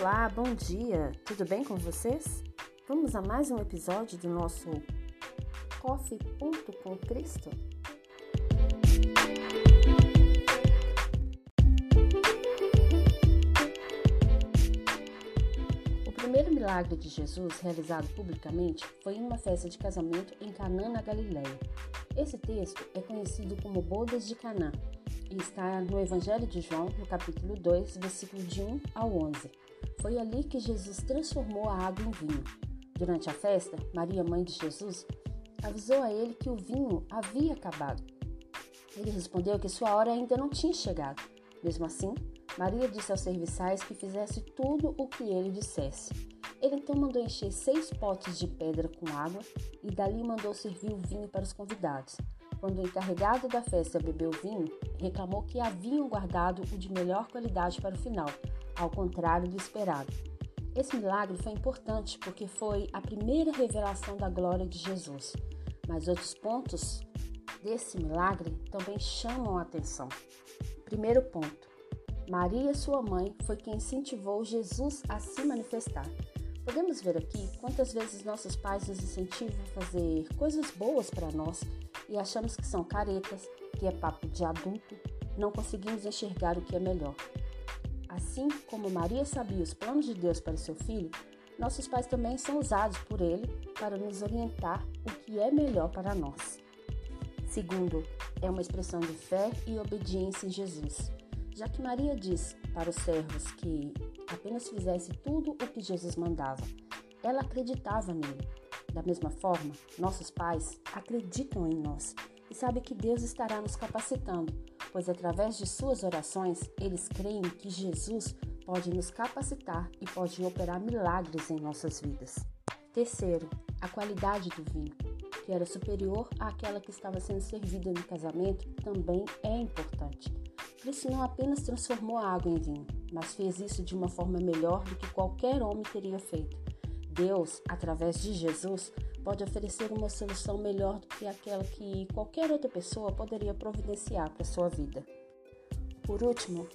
Olá, bom dia! Tudo bem com vocês? Vamos a mais um episódio do nosso Coffee Ponto com Cristo? O primeiro milagre de Jesus realizado publicamente foi em uma festa de casamento em Canaã, na Galileia. Esse texto é conhecido como Bodas de Canaã e está no Evangelho de João, no capítulo 2, versículo de 1 ao 11. Foi ali que Jesus transformou a água em vinho. Durante a festa, Maria, mãe de Jesus, avisou a ele que o vinho havia acabado. Ele respondeu que sua hora ainda não tinha chegado. Mesmo assim, Maria disse aos serviçais que fizesse tudo o que ele dissesse. Ele então mandou encher seis potes de pedra com água e dali mandou servir o vinho para os convidados. Quando o encarregado da festa bebeu vinho, reclamou que haviam guardado o de melhor qualidade para o final, ao contrário do esperado. Esse milagre foi importante porque foi a primeira revelação da glória de Jesus, mas outros pontos desse milagre também chamam a atenção. Primeiro ponto: Maria, sua mãe, foi quem incentivou Jesus a se manifestar. Podemos ver aqui quantas vezes nossos pais nos incentivam a fazer coisas boas para nós e achamos que são caretas, que é papo de adulto, não conseguimos enxergar o que é melhor. Assim como Maria sabia os planos de Deus para seu filho, nossos pais também são usados por ele para nos orientar o que é melhor para nós. Segundo, é uma expressão de fé e obediência em Jesus, já que Maria diz para os servos que apenas fizesse tudo o que Jesus mandava. Ela acreditava nele. Da mesma forma, nossos pais acreditam em nós e sabem que Deus estará nos capacitando pois através de suas orações eles creem que Jesus pode nos capacitar e pode operar milagres em nossas vidas. Terceiro, a qualidade do vinho, que era superior àquela que estava sendo servida no casamento, também é importante. Cristo não apenas transformou a água em vinho, mas fez isso de uma forma melhor do que qualquer homem teria feito. Deus, através de Jesus, pode oferecer uma solução melhor do que aquela que qualquer outra pessoa poderia providenciar para sua vida. Por último,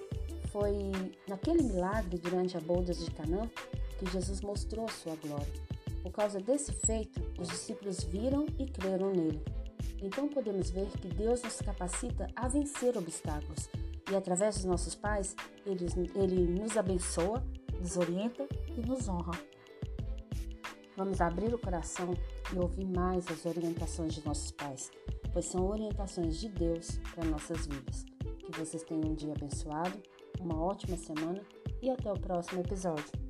foi naquele milagre durante a bodas de Canaã que Jesus mostrou sua glória. Por causa desse feito, os discípulos viram e creram nele. Então podemos ver que Deus nos capacita a vencer obstáculos e através dos nossos pais, ele, ele nos abençoa, nos orienta e nos honra. Vamos abrir o coração e ouvir mais as orientações de nossos pais, pois são orientações de Deus para nossas vidas. Que vocês tenham um dia abençoado, uma ótima semana e até o próximo episódio.